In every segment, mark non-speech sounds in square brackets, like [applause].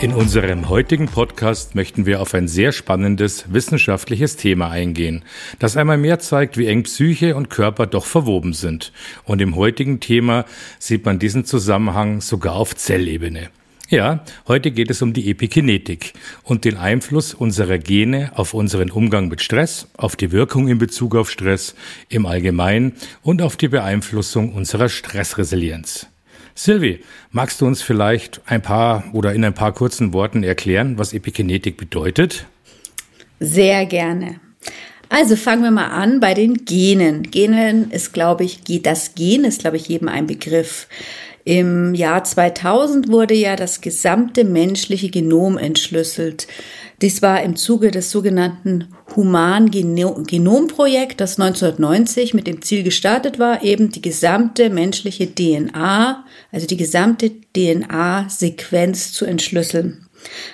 In unserem heutigen Podcast möchten wir auf ein sehr spannendes wissenschaftliches Thema eingehen, das einmal mehr zeigt, wie eng Psyche und Körper doch verwoben sind. Und im heutigen Thema sieht man diesen Zusammenhang sogar auf Zellebene. Ja, heute geht es um die Epigenetik und den Einfluss unserer Gene auf unseren Umgang mit Stress, auf die Wirkung in Bezug auf Stress im Allgemeinen und auf die Beeinflussung unserer Stressresilienz. Silvi, magst du uns vielleicht ein paar oder in ein paar kurzen Worten erklären, was Epigenetik bedeutet? Sehr gerne. Also fangen wir mal an bei den Genen. Genen ist, glaube ich, das Gen ist, glaube ich, jedem ein Begriff. Im Jahr 2000 wurde ja das gesamte menschliche Genom entschlüsselt. Dies war im Zuge des sogenannten Human-Genom-Projekt, das 1990 mit dem Ziel gestartet war, eben die gesamte menschliche DNA, also die gesamte DNA-Sequenz zu entschlüsseln.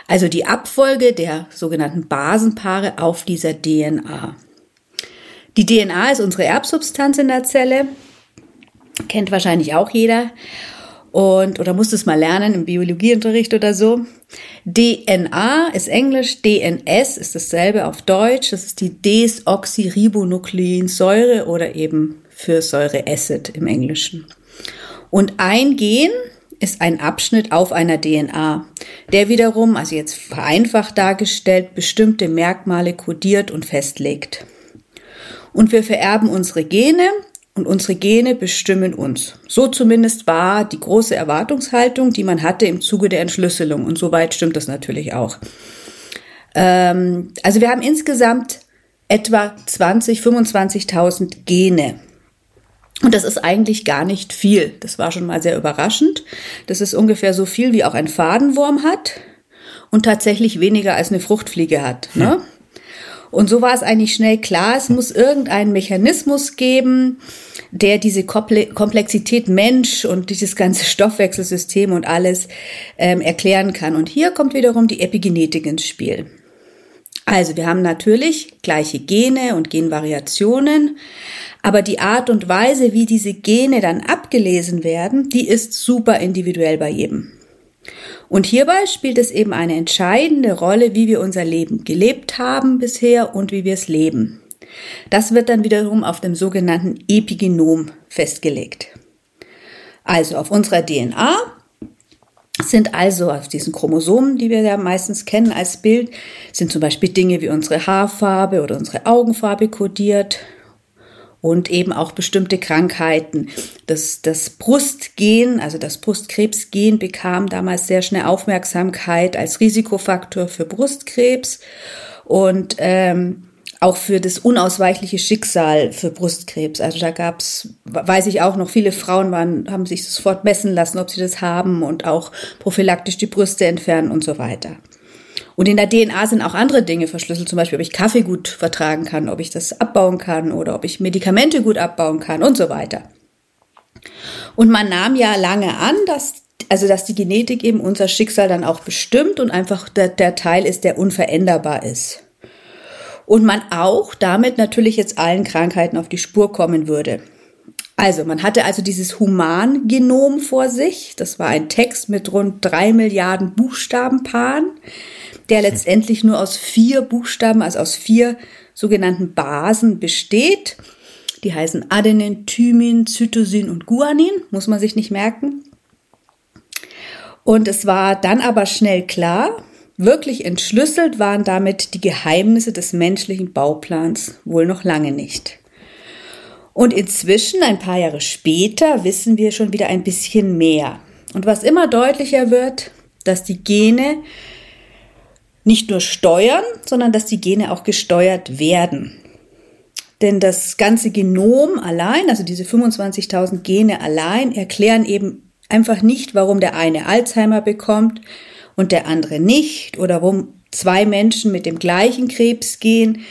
Also die Abfolge der sogenannten Basenpaare auf dieser DNA. Die DNA ist unsere Erbsubstanz in der Zelle, kennt wahrscheinlich auch jeder und oder musst es mal lernen im Biologieunterricht oder so. DNA ist Englisch, DNS ist dasselbe auf Deutsch, das ist die Desoxyribonukleinsäure oder eben für Säureacid im Englischen. Und ein Gen ist ein Abschnitt auf einer DNA, der wiederum, also jetzt vereinfacht dargestellt, bestimmte Merkmale kodiert und festlegt. Und wir vererben unsere Gene und unsere Gene bestimmen uns. So zumindest war die große Erwartungshaltung, die man hatte im Zuge der Entschlüsselung. Und soweit stimmt das natürlich auch. Ähm, also wir haben insgesamt etwa 20, 25.000 Gene. Und das ist eigentlich gar nicht viel. Das war schon mal sehr überraschend. Das ist ungefähr so viel, wie auch ein Fadenwurm hat und tatsächlich weniger als eine Fruchtfliege hat. Ne? Hm. Und so war es eigentlich schnell klar, es muss irgendeinen Mechanismus geben, der diese Komplexität Mensch und dieses ganze Stoffwechselsystem und alles ähm, erklären kann. Und hier kommt wiederum die Epigenetik ins Spiel. Also wir haben natürlich gleiche Gene und Genvariationen, aber die Art und Weise, wie diese Gene dann abgelesen werden, die ist super individuell bei jedem. Und hierbei spielt es eben eine entscheidende Rolle, wie wir unser Leben gelebt haben bisher und wie wir es leben. Das wird dann wiederum auf dem sogenannten Epigenom festgelegt. Also auf unserer DNA sind also auf diesen Chromosomen, die wir ja meistens kennen als Bild, sind zum Beispiel Dinge wie unsere Haarfarbe oder unsere Augenfarbe kodiert und eben auch bestimmte Krankheiten. Das, das Brustgen, also das Brustkrebsgen bekam damals sehr schnell Aufmerksamkeit als Risikofaktor für Brustkrebs und ähm, auch für das unausweichliche Schicksal für Brustkrebs. Also da gab's, weiß ich auch noch, viele Frauen waren, haben sich sofort messen lassen, ob sie das haben und auch prophylaktisch die Brüste entfernen und so weiter. Und in der DNA sind auch andere Dinge verschlüsselt, zum Beispiel, ob ich Kaffee gut vertragen kann, ob ich das abbauen kann oder ob ich Medikamente gut abbauen kann und so weiter. Und man nahm ja lange an, dass also dass die Genetik eben unser Schicksal dann auch bestimmt und einfach der, der Teil ist, der unveränderbar ist. Und man auch damit natürlich jetzt allen Krankheiten auf die Spur kommen würde. Also, man hatte also dieses Humangenom vor sich. Das war ein Text mit rund drei Milliarden Buchstabenpaaren der letztendlich nur aus vier Buchstaben, also aus vier sogenannten Basen besteht. Die heißen Adenin, Thymin, Cytosin und Guanin, muss man sich nicht merken. Und es war dann aber schnell klar, wirklich entschlüsselt waren damit die Geheimnisse des menschlichen Bauplans wohl noch lange nicht. Und inzwischen, ein paar Jahre später, wissen wir schon wieder ein bisschen mehr. Und was immer deutlicher wird, dass die Gene nicht nur steuern, sondern dass die Gene auch gesteuert werden. Denn das ganze Genom allein, also diese 25.000 Gene allein, erklären eben einfach nicht, warum der eine Alzheimer bekommt und der andere nicht oder warum zwei Menschen mit dem gleichen Krebs gehen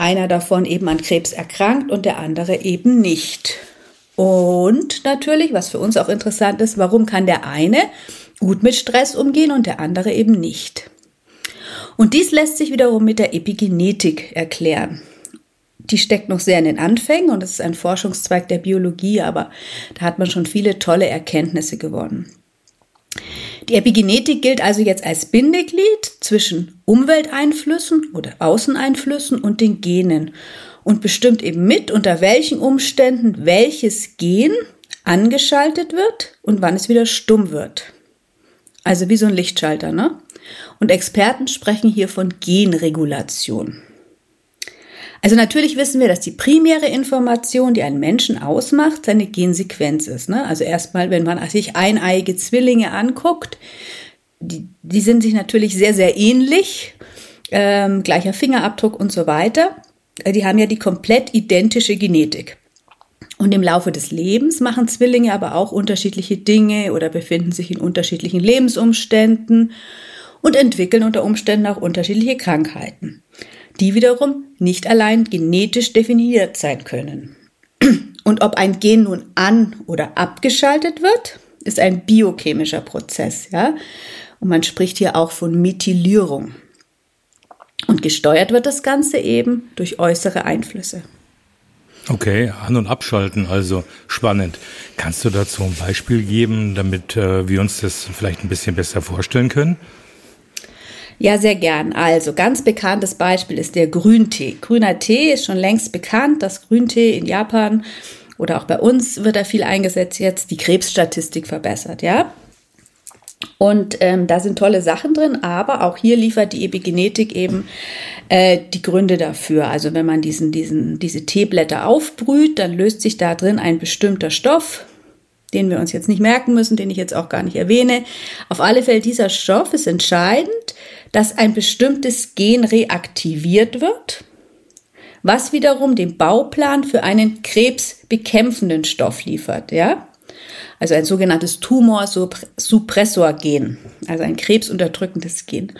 einer davon eben an Krebs erkrankt und der andere eben nicht. Und natürlich, was für uns auch interessant ist, warum kann der eine gut mit Stress umgehen und der andere eben nicht? Und dies lässt sich wiederum mit der Epigenetik erklären. Die steckt noch sehr in den Anfängen und es ist ein Forschungszweig der Biologie, aber da hat man schon viele tolle Erkenntnisse gewonnen. Die Epigenetik gilt also jetzt als Bindeglied zwischen Umwelteinflüssen oder Außeneinflüssen und den Genen und bestimmt eben mit, unter welchen Umständen welches Gen angeschaltet wird und wann es wieder stumm wird. Also wie so ein Lichtschalter, ne? Und Experten sprechen hier von Genregulation. Also natürlich wissen wir, dass die primäre Information, die einen Menschen ausmacht, seine Gensequenz ist. Ne? Also erstmal, wenn man sich eineiige Zwillinge anguckt, die, die sind sich natürlich sehr, sehr ähnlich, ähm, gleicher Fingerabdruck und so weiter. Äh, die haben ja die komplett identische Genetik. Und im Laufe des Lebens machen Zwillinge aber auch unterschiedliche Dinge oder befinden sich in unterschiedlichen Lebensumständen und entwickeln unter Umständen auch unterschiedliche Krankheiten die wiederum nicht allein genetisch definiert sein können. Und ob ein Gen nun an- oder abgeschaltet wird, ist ein biochemischer Prozess, ja. Und man spricht hier auch von Methylierung. Und gesteuert wird das Ganze eben durch äußere Einflüsse. Okay, an- und abschalten, also spannend. Kannst du dazu ein Beispiel geben, damit äh, wir uns das vielleicht ein bisschen besser vorstellen können? Ja, sehr gern. Also ganz bekanntes Beispiel ist der Grüntee. Grüner Tee ist schon längst bekannt, dass Grüntee in Japan oder auch bei uns wird da viel eingesetzt jetzt, die Krebsstatistik verbessert, ja. Und ähm, da sind tolle Sachen drin, aber auch hier liefert die Epigenetik eben äh, die Gründe dafür. Also wenn man diesen, diesen, diese Teeblätter aufbrüht, dann löst sich da drin ein bestimmter Stoff, den wir uns jetzt nicht merken müssen, den ich jetzt auch gar nicht erwähne. Auf alle Fälle, dieser Stoff ist entscheidend dass ein bestimmtes Gen reaktiviert wird, was wiederum den Bauplan für einen krebsbekämpfenden Stoff liefert, ja? Also ein sogenanntes Tumorsuppressor-Gen, also ein krebsunterdrückendes Gen.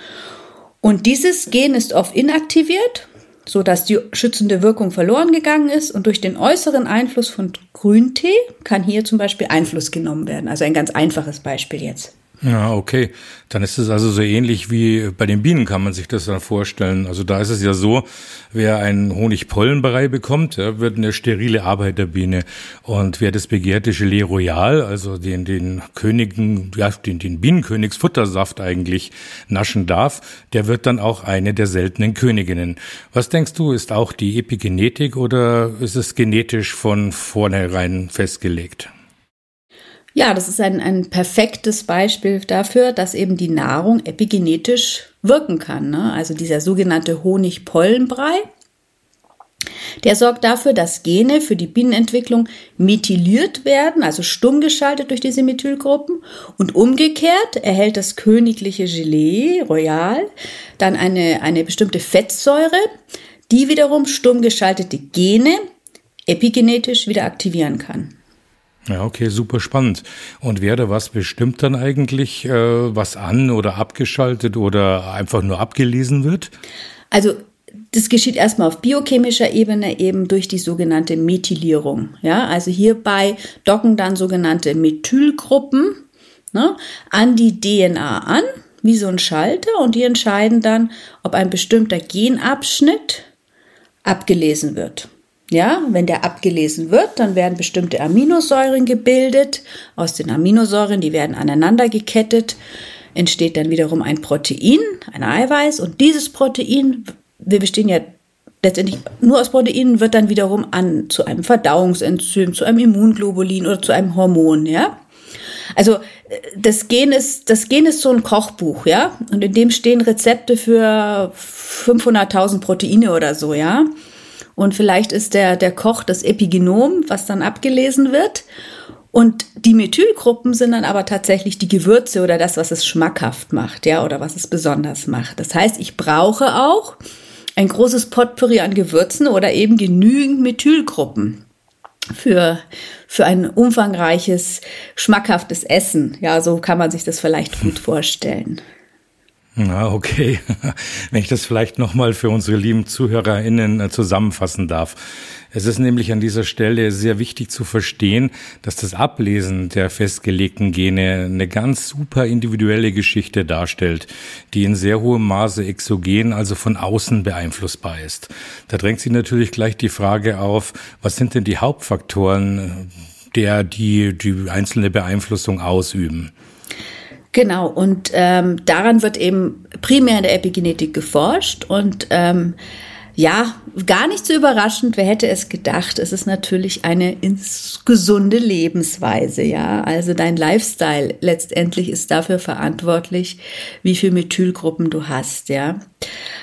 Und dieses Gen ist oft inaktiviert, so dass die schützende Wirkung verloren gegangen ist und durch den äußeren Einfluss von Grüntee kann hier zum Beispiel Einfluss genommen werden. Also ein ganz einfaches Beispiel jetzt. Ja, okay. Dann ist es also so ähnlich wie bei den Bienen kann man sich das dann vorstellen. Also da ist es ja so, wer einen Honigpollenbrei bekommt, wird eine sterile Arbeiterbiene. Und wer das begehrte Gelee Royal, also den, den Königen, ja, den, den Bienenkönigsfuttersaft eigentlich naschen darf, der wird dann auch eine der seltenen Königinnen. Was denkst du, ist auch die Epigenetik oder ist es genetisch von vornherein festgelegt? Ja, das ist ein, ein perfektes Beispiel dafür, dass eben die Nahrung epigenetisch wirken kann. Ne? Also dieser sogenannte Honigpollenbrei, der sorgt dafür, dass Gene für die Bienenentwicklung methyliert werden, also stumm geschaltet durch diese Methylgruppen. Und umgekehrt erhält das königliche Gelee Royal dann eine, eine bestimmte Fettsäure, die wiederum stumm geschaltete Gene epigenetisch wieder aktivieren kann. Ja, okay, super spannend. Und wer da was bestimmt dann eigentlich, äh, was an oder abgeschaltet oder einfach nur abgelesen wird? Also das geschieht erstmal auf biochemischer Ebene eben durch die sogenannte Methylierung. Ja, also hierbei docken dann sogenannte Methylgruppen ne, an die DNA an, wie so ein Schalter, und die entscheiden dann, ob ein bestimmter Genabschnitt abgelesen wird. Ja, wenn der abgelesen wird, dann werden bestimmte Aminosäuren gebildet. Aus den Aminosäuren, die werden aneinander gekettet, entsteht dann wiederum ein Protein, ein Eiweiß. Und dieses Protein, wir bestehen ja letztendlich nur aus Proteinen, wird dann wiederum an zu einem Verdauungsenzym, zu einem Immunglobulin oder zu einem Hormon, ja. Also das Gen ist, das Gen ist so ein Kochbuch, ja, und in dem stehen Rezepte für 500.000 Proteine oder so, ja. Und vielleicht ist der, der Koch das Epigenom, was dann abgelesen wird. Und die Methylgruppen sind dann aber tatsächlich die Gewürze oder das, was es schmackhaft macht, ja, oder was es besonders macht. Das heißt, ich brauche auch ein großes Potpourri an Gewürzen oder eben genügend Methylgruppen für, für ein umfangreiches, schmackhaftes Essen. Ja, so kann man sich das vielleicht gut vorstellen. Na, okay. [laughs] Wenn ich das vielleicht nochmal für unsere lieben ZuhörerInnen äh, zusammenfassen darf. Es ist nämlich an dieser Stelle sehr wichtig zu verstehen, dass das Ablesen der festgelegten Gene eine ganz super individuelle Geschichte darstellt, die in sehr hohem Maße exogen, also von außen beeinflussbar ist. Da drängt sich natürlich gleich die Frage auf, was sind denn die Hauptfaktoren, der die, die einzelne Beeinflussung ausüben? Genau, und ähm, daran wird eben primär in der Epigenetik geforscht und ähm, ja, gar nicht so überraschend, wer hätte es gedacht, es ist natürlich eine gesunde Lebensweise, ja. Also dein Lifestyle letztendlich ist dafür verantwortlich, wie viel Methylgruppen du hast, ja.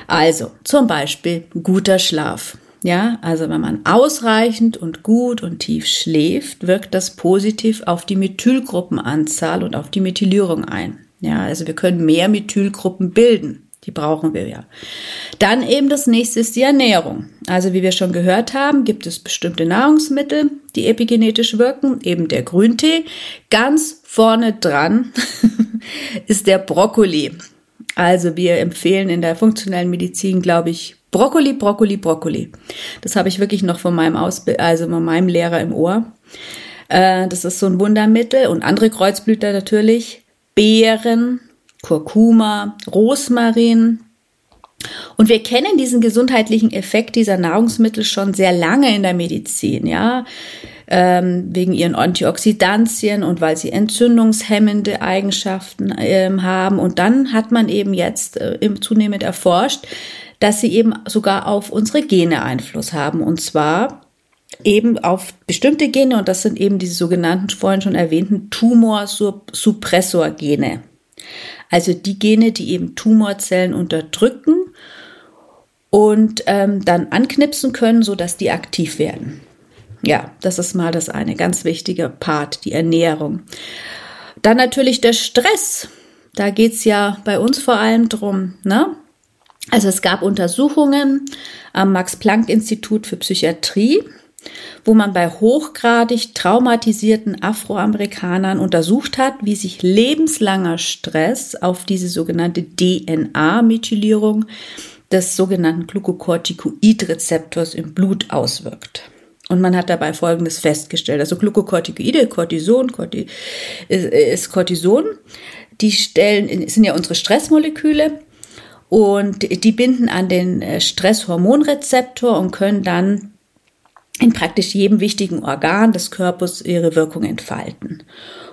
Also zum Beispiel guter Schlaf. Ja, also wenn man ausreichend und gut und tief schläft, wirkt das positiv auf die Methylgruppenanzahl und auf die Methylierung ein. Ja, also wir können mehr Methylgruppen bilden. Die brauchen wir ja. Dann eben das nächste ist die Ernährung. Also wie wir schon gehört haben, gibt es bestimmte Nahrungsmittel, die epigenetisch wirken, eben der Grüntee. Ganz vorne dran [laughs] ist der Brokkoli. Also wir empfehlen in der funktionellen Medizin, glaube ich, Brokkoli, Brokkoli, Brokkoli. Das habe ich wirklich noch von meinem Ausbild also von meinem Lehrer im Ohr. Äh, das ist so ein Wundermittel und andere Kreuzblüter natürlich. Beeren, Kurkuma, Rosmarin. Und wir kennen diesen gesundheitlichen Effekt dieser Nahrungsmittel schon sehr lange in der Medizin, ja, ähm, wegen ihren Antioxidantien und weil sie entzündungshemmende Eigenschaften ähm, haben. Und dann hat man eben jetzt äh, zunehmend erforscht, dass sie eben sogar auf unsere Gene Einfluss haben. Und zwar eben auf bestimmte Gene, und das sind eben diese sogenannten vorhin schon erwähnten Tumorsuppressor-Gene. Also die Gene, die eben Tumorzellen unterdrücken und ähm, dann anknipsen können, sodass die aktiv werden. Ja, das ist mal das eine ganz wichtige Part, die Ernährung. Dann natürlich der Stress. Da geht's ja bei uns vor allem drum. Ne? Also es gab Untersuchungen am Max-Planck-Institut für Psychiatrie, wo man bei hochgradig traumatisierten Afroamerikanern untersucht hat, wie sich lebenslanger Stress auf diese sogenannte DNA-Methylierung des sogenannten Glucocorticoid-Rezeptors im Blut auswirkt. Und man hat dabei Folgendes festgestellt. Also Glucocorticoide, Cortison, Corti, ist Cortison, die stellen, sind ja unsere Stressmoleküle und die binden an den äh, Stresshormonrezeptor und können dann in praktisch jedem wichtigen Organ des Körpers ihre Wirkung entfalten.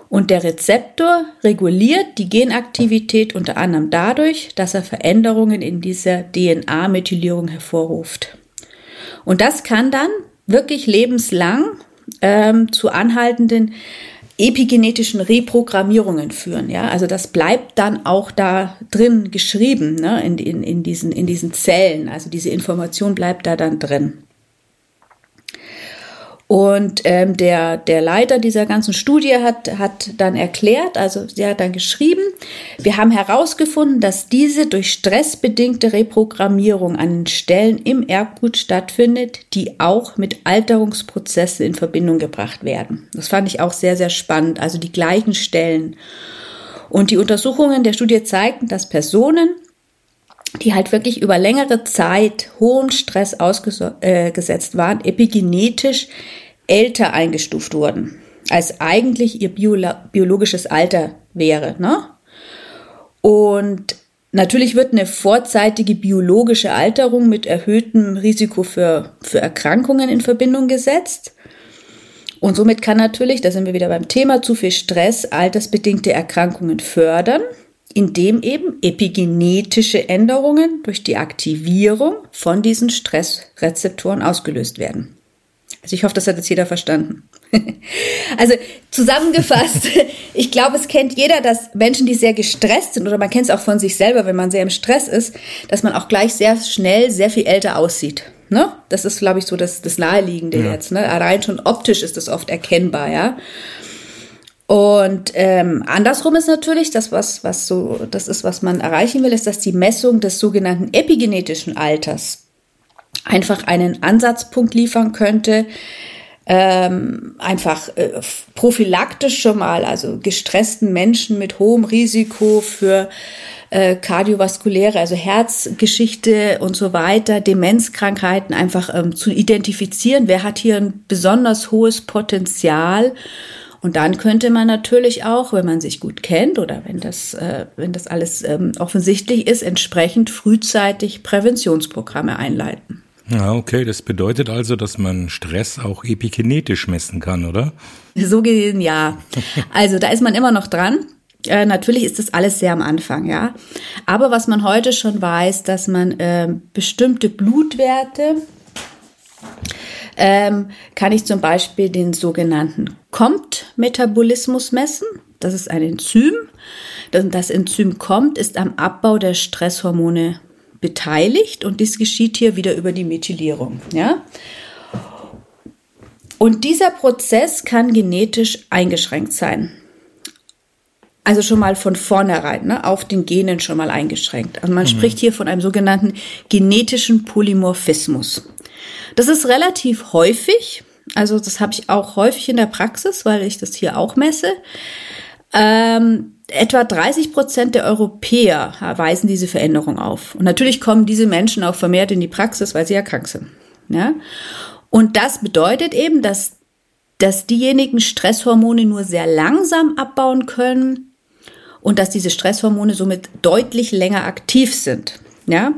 Und der Rezeptor reguliert die Genaktivität unter anderem dadurch, dass er Veränderungen in dieser DNA-Methylierung hervorruft. Und das kann dann wirklich lebenslang ähm, zu anhaltenden epigenetischen Reprogrammierungen führen. Ja, also das bleibt dann auch da drin geschrieben, ne, in, in, in, diesen, in diesen Zellen. Also diese Information bleibt da dann drin. Und ähm, der, der Leiter dieser ganzen Studie hat, hat dann erklärt, also sie hat dann geschrieben, wir haben herausgefunden, dass diese durch stressbedingte Reprogrammierung an Stellen im Erbgut stattfindet, die auch mit Alterungsprozessen in Verbindung gebracht werden. Das fand ich auch sehr, sehr spannend, also die gleichen Stellen. Und die Untersuchungen der Studie zeigten, dass Personen, die halt wirklich über längere Zeit hohem Stress ausgesetzt äh, waren, epigenetisch älter eingestuft wurden, als eigentlich ihr biologisches Alter wäre. Ne? Und natürlich wird eine vorzeitige biologische Alterung mit erhöhtem Risiko für, für Erkrankungen in Verbindung gesetzt. Und somit kann natürlich, da sind wir wieder beim Thema, zu viel Stress altersbedingte Erkrankungen fördern indem eben epigenetische Änderungen durch die Aktivierung von diesen Stressrezeptoren ausgelöst werden. Also ich hoffe, das hat jetzt jeder verstanden. [laughs] also zusammengefasst, [laughs] ich glaube, es kennt jeder, dass Menschen, die sehr gestresst sind, oder man kennt es auch von sich selber, wenn man sehr im Stress ist, dass man auch gleich sehr schnell sehr viel älter aussieht. Ne? Das ist, glaube ich, so das, das Naheliegende ja. jetzt. Ne? Rein schon optisch ist das oft erkennbar, ja. Und ähm, andersrum ist natürlich das, was, was so, das ist, was man erreichen will, ist, dass die Messung des sogenannten epigenetischen Alters einfach einen Ansatzpunkt liefern könnte, ähm, einfach äh, prophylaktisch schon mal, also gestressten Menschen mit hohem Risiko für äh, kardiovaskuläre, also Herzgeschichte und so weiter, Demenzkrankheiten einfach ähm, zu identifizieren. Wer hat hier ein besonders hohes Potenzial? Und dann könnte man natürlich auch, wenn man sich gut kennt oder wenn das, äh, wenn das alles ähm, offensichtlich ist, entsprechend frühzeitig Präventionsprogramme einleiten. Ja, okay. Das bedeutet also, dass man Stress auch epigenetisch messen kann, oder? So gesehen, ja. Also da ist man immer noch dran. Äh, natürlich ist das alles sehr am Anfang, ja. Aber was man heute schon weiß, dass man äh, bestimmte Blutwerte ähm, kann ich zum Beispiel den sogenannten COMT-Metabolismus messen. Das ist ein Enzym. Das, Enzym COMT ist am Abbau der Stresshormone beteiligt und dies geschieht hier wieder über die Methylierung. Ja? Und dieser Prozess kann genetisch eingeschränkt sein. Also schon mal von vornherein, ne, auf den Genen schon mal eingeschränkt. Also man mhm. spricht hier von einem sogenannten genetischen Polymorphismus. Das ist relativ häufig. Also das habe ich auch häufig in der Praxis, weil ich das hier auch messe. Ähm, etwa 30 Prozent der Europäer weisen diese Veränderung auf. Und natürlich kommen diese Menschen auch vermehrt in die Praxis, weil sie ja krank sind. Ja? Und das bedeutet eben, dass, dass diejenigen Stresshormone nur sehr langsam abbauen können und dass diese Stresshormone somit deutlich länger aktiv sind. Ja?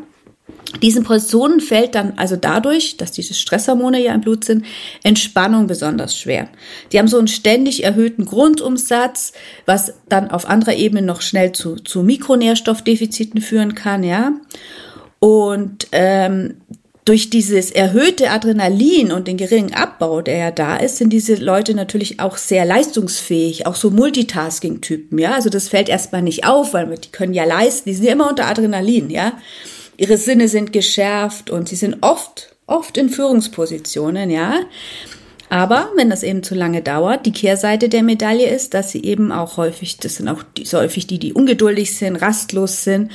Diesen Personen fällt dann also dadurch, dass diese Stresshormone ja im Blut sind, Entspannung besonders schwer. Die haben so einen ständig erhöhten Grundumsatz, was dann auf anderer Ebene noch schnell zu, zu Mikronährstoffdefiziten führen kann, ja. Und ähm, durch dieses erhöhte Adrenalin und den geringen Abbau, der ja da ist, sind diese Leute natürlich auch sehr leistungsfähig, auch so Multitasking-Typen, ja. Also das fällt erstmal nicht auf, weil die können ja leisten, die sind ja immer unter Adrenalin, ja. Ihre Sinne sind geschärft und sie sind oft, oft in Führungspositionen, ja. Aber wenn das eben zu lange dauert, die Kehrseite der Medaille ist, dass sie eben auch häufig, das sind auch die, so häufig die, die ungeduldig sind, rastlos sind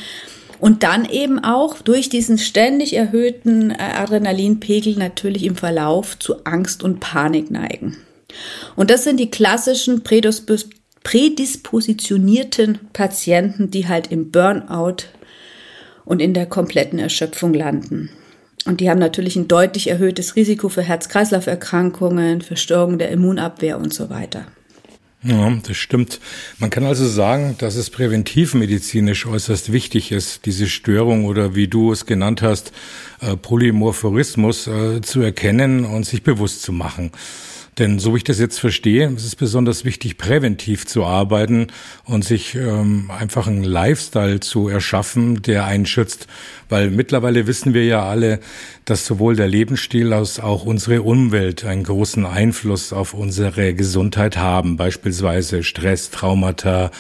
und dann eben auch durch diesen ständig erhöhten äh, Adrenalinpegel natürlich im Verlauf zu Angst und Panik neigen. Und das sind die klassischen prädispositionierten Patienten, die halt im Burnout und in der kompletten Erschöpfung landen. Und die haben natürlich ein deutlich erhöhtes Risiko für Herz-Kreislauf-Erkrankungen, für Störungen der Immunabwehr und so weiter. Ja, das stimmt. Man kann also sagen, dass es präventivmedizinisch äußerst wichtig ist, diese Störung oder wie du es genannt hast, äh, Polymorphorismus äh, zu erkennen und sich bewusst zu machen. Denn so wie ich das jetzt verstehe, ist es besonders wichtig, präventiv zu arbeiten und sich ähm, einfach einen Lifestyle zu erschaffen, der einen schützt. Weil mittlerweile wissen wir ja alle, dass sowohl der Lebensstil als auch unsere Umwelt einen großen Einfluss auf unsere Gesundheit haben. Beispielsweise Stress, Traumata,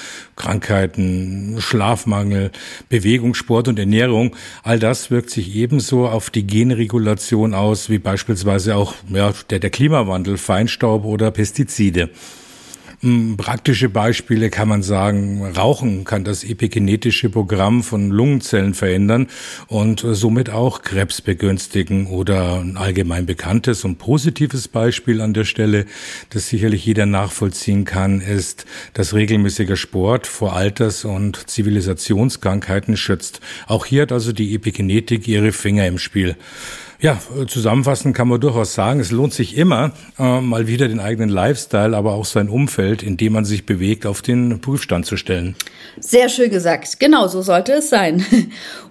Krankheiten, Schlafmangel, Bewegung, Sport und Ernährung. All das wirkt sich ebenso auf die Genregulation aus, wie beispielsweise auch ja, der, der Klimawandel, Feinstaub oder Pestizide. Hm, praktische Beispiele kann man sagen, Rauchen kann das epigenetische Programm von Lungenzellen verändern und somit auch Krebs begünstigen. Oder ein allgemein bekanntes und positives Beispiel an der Stelle, das sicherlich jeder nachvollziehen kann, ist, dass regelmäßiger Sport vor Alters- und Zivilisationskrankheiten schützt. Auch hier hat also die Epigenetik ihre Finger im Spiel. Ja, zusammenfassend kann man durchaus sagen, es lohnt sich immer, äh, mal wieder den eigenen Lifestyle, aber auch sein Umfeld, in dem man sich bewegt, auf den Prüfstand zu stellen. Sehr schön gesagt. Genau, so sollte es sein.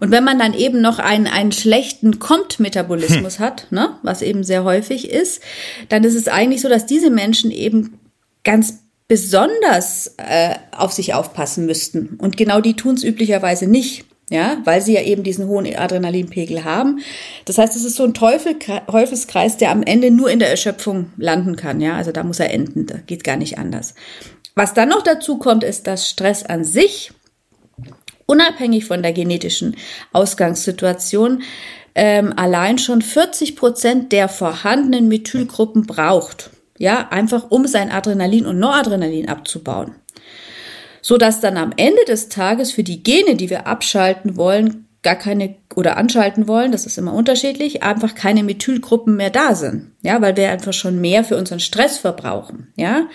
Und wenn man dann eben noch einen, einen schlechten Kommt-Metabolismus hm. hat, ne, was eben sehr häufig ist, dann ist es eigentlich so, dass diese Menschen eben ganz besonders äh, auf sich aufpassen müssten. Und genau die tun es üblicherweise nicht ja, weil sie ja eben diesen hohen Adrenalinpegel haben. Das heißt, es ist so ein Teufel, Teufelskreis, der am Ende nur in der Erschöpfung landen kann, ja, also da muss er enden, da geht gar nicht anders. Was dann noch dazu kommt, ist, dass Stress an sich, unabhängig von der genetischen Ausgangssituation, ähm, allein schon 40 Prozent der vorhandenen Methylgruppen braucht. Ja, einfach um sein Adrenalin und Noradrenalin abzubauen so dass dann am Ende des Tages für die Gene, die wir abschalten wollen, gar keine oder anschalten wollen, das ist immer unterschiedlich, einfach keine Methylgruppen mehr da sind. Ja, weil wir einfach schon mehr für unseren Stress verbrauchen. Ja.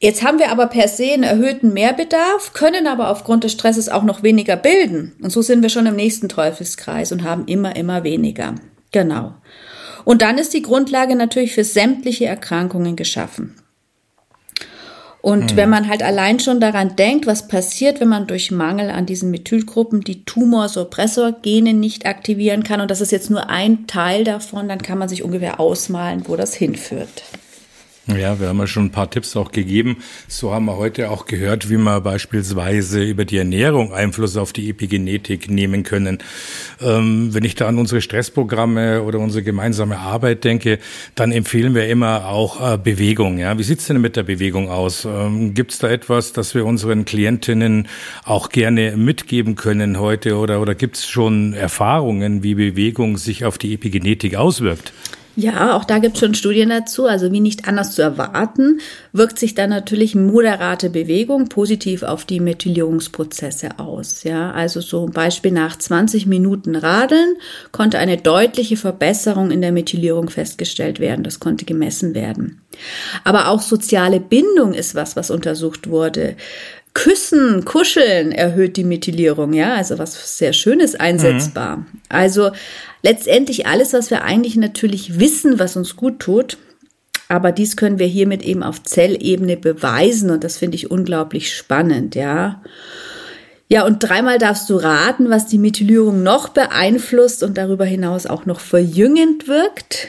Jetzt haben wir aber per se einen erhöhten Mehrbedarf, können aber aufgrund des Stresses auch noch weniger bilden. Und so sind wir schon im nächsten Teufelskreis und haben immer, immer weniger. Genau. Und dann ist die Grundlage natürlich für sämtliche Erkrankungen geschaffen. Und mhm. wenn man halt allein schon daran denkt, was passiert, wenn man durch Mangel an diesen Methylgruppen die Tumorsuppressor-Gene nicht aktivieren kann, und das ist jetzt nur ein Teil davon, dann kann man sich ungefähr ausmalen, wo das hinführt. Ja, wir haben ja schon ein paar Tipps auch gegeben. So haben wir heute auch gehört, wie wir beispielsweise über die Ernährung Einfluss auf die Epigenetik nehmen können. Ähm, wenn ich da an unsere Stressprogramme oder unsere gemeinsame Arbeit denke, dann empfehlen wir immer auch äh, Bewegung. Ja, wie sieht's denn mit der Bewegung aus? Ähm, Gibt es da etwas, das wir unseren Klientinnen auch gerne mitgeben können heute oder oder gibt es schon Erfahrungen, wie Bewegung sich auf die Epigenetik auswirkt? Ja, auch da gibt es schon Studien dazu. Also wie nicht anders zu erwarten, wirkt sich dann natürlich moderate Bewegung positiv auf die Methylierungsprozesse aus. Ja, also so ein Beispiel nach 20 Minuten Radeln konnte eine deutliche Verbesserung in der Methylierung festgestellt werden. Das konnte gemessen werden. Aber auch soziale Bindung ist was, was untersucht wurde. Küssen, Kuscheln erhöht die Methylierung, ja, also was sehr Schönes einsetzbar. Mhm. Also letztendlich alles, was wir eigentlich natürlich wissen, was uns gut tut. Aber dies können wir hiermit eben auf Zellebene beweisen und das finde ich unglaublich spannend, ja. Ja, und dreimal darfst du raten, was die Methylierung noch beeinflusst und darüber hinaus auch noch verjüngend wirkt.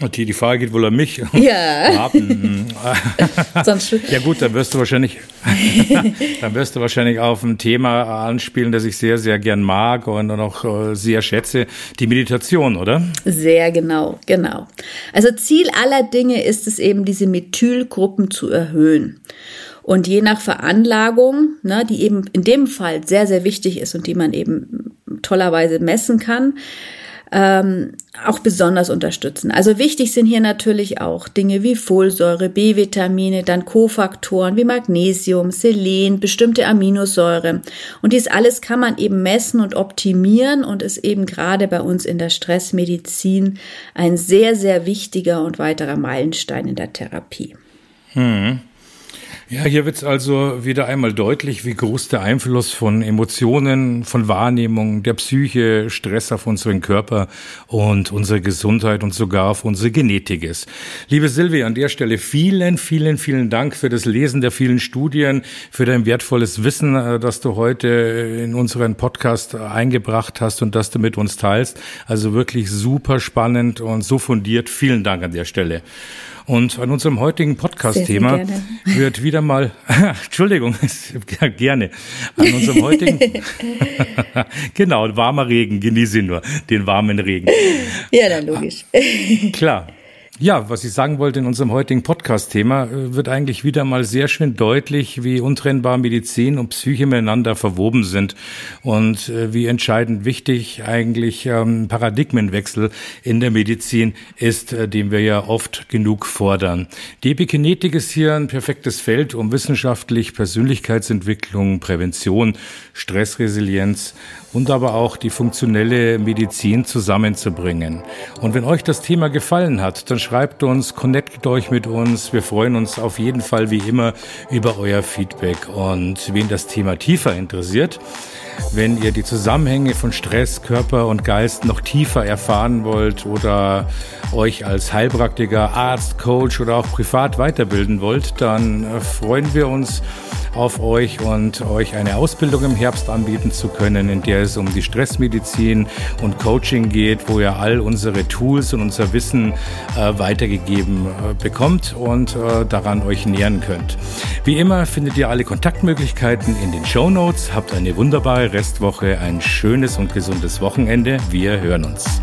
Okay, die Frage geht wohl an mich. [laughs] Ja. [laughs] Sonst ja gut, dann wirst du wahrscheinlich, [laughs] dann wirst du wahrscheinlich auf ein Thema anspielen, das ich sehr, sehr gern mag und auch äh, sehr schätze, die Meditation, oder? Sehr genau, genau. Also Ziel aller Dinge ist es eben, diese Methylgruppen zu erhöhen. Und je nach Veranlagung, ne, die eben in dem Fall sehr, sehr wichtig ist und die man eben tollerweise messen kann, ähm, auch besonders unterstützen. Also wichtig sind hier natürlich auch Dinge wie Folsäure, B-Vitamine, dann Kofaktoren wie Magnesium, Selen, bestimmte Aminosäure. Und dies alles kann man eben messen und optimieren und ist eben gerade bei uns in der Stressmedizin ein sehr, sehr wichtiger und weiterer Meilenstein in der Therapie. Hm. Ja, hier wird also wieder einmal deutlich, wie groß der Einfluss von Emotionen, von Wahrnehmung, der Psyche, Stress auf unseren Körper und unsere Gesundheit und sogar auf unsere Genetik ist. Liebe Silvia, an der Stelle vielen, vielen, vielen Dank für das Lesen der vielen Studien, für dein wertvolles Wissen, äh, das du heute in unseren Podcast eingebracht hast und das du mit uns teilst. Also wirklich super spannend und so fundiert. Vielen Dank an der Stelle. Und an unserem heutigen Podcast-Thema wird wieder mal, [laughs] Entschuldigung, gerne, an unserem heutigen, [laughs] genau, warmer Regen, genieße nur den warmen Regen. Ja, dann logisch. Klar. Ja, was ich sagen wollte in unserem heutigen Podcast-Thema, äh, wird eigentlich wieder mal sehr schön deutlich, wie untrennbar Medizin und Psyche miteinander verwoben sind und äh, wie entscheidend wichtig eigentlich ähm, Paradigmenwechsel in der Medizin ist, äh, den wir ja oft genug fordern. Die Epigenetik ist hier ein perfektes Feld, um wissenschaftlich Persönlichkeitsentwicklung, Prävention, Stressresilienz und aber auch die funktionelle Medizin zusammenzubringen. Und wenn euch das Thema gefallen hat, dann schreibt uns, connectet euch mit uns. Wir freuen uns auf jeden Fall wie immer über euer Feedback. Und wen das Thema tiefer interessiert, wenn ihr die Zusammenhänge von Stress, Körper und Geist noch tiefer erfahren wollt oder euch als Heilpraktiker, Arzt, Coach oder auch privat weiterbilden wollt, dann äh, freuen wir uns auf euch und euch eine Ausbildung im Herbst anbieten zu können, in der es um die Stressmedizin und Coaching geht, wo ihr all unsere Tools und unser Wissen äh, weitergegeben äh, bekommt und äh, daran euch nähern könnt. Wie immer findet ihr alle Kontaktmöglichkeiten in den Show Notes. Habt eine wunderbare Restwoche, ein schönes und gesundes Wochenende. Wir hören uns.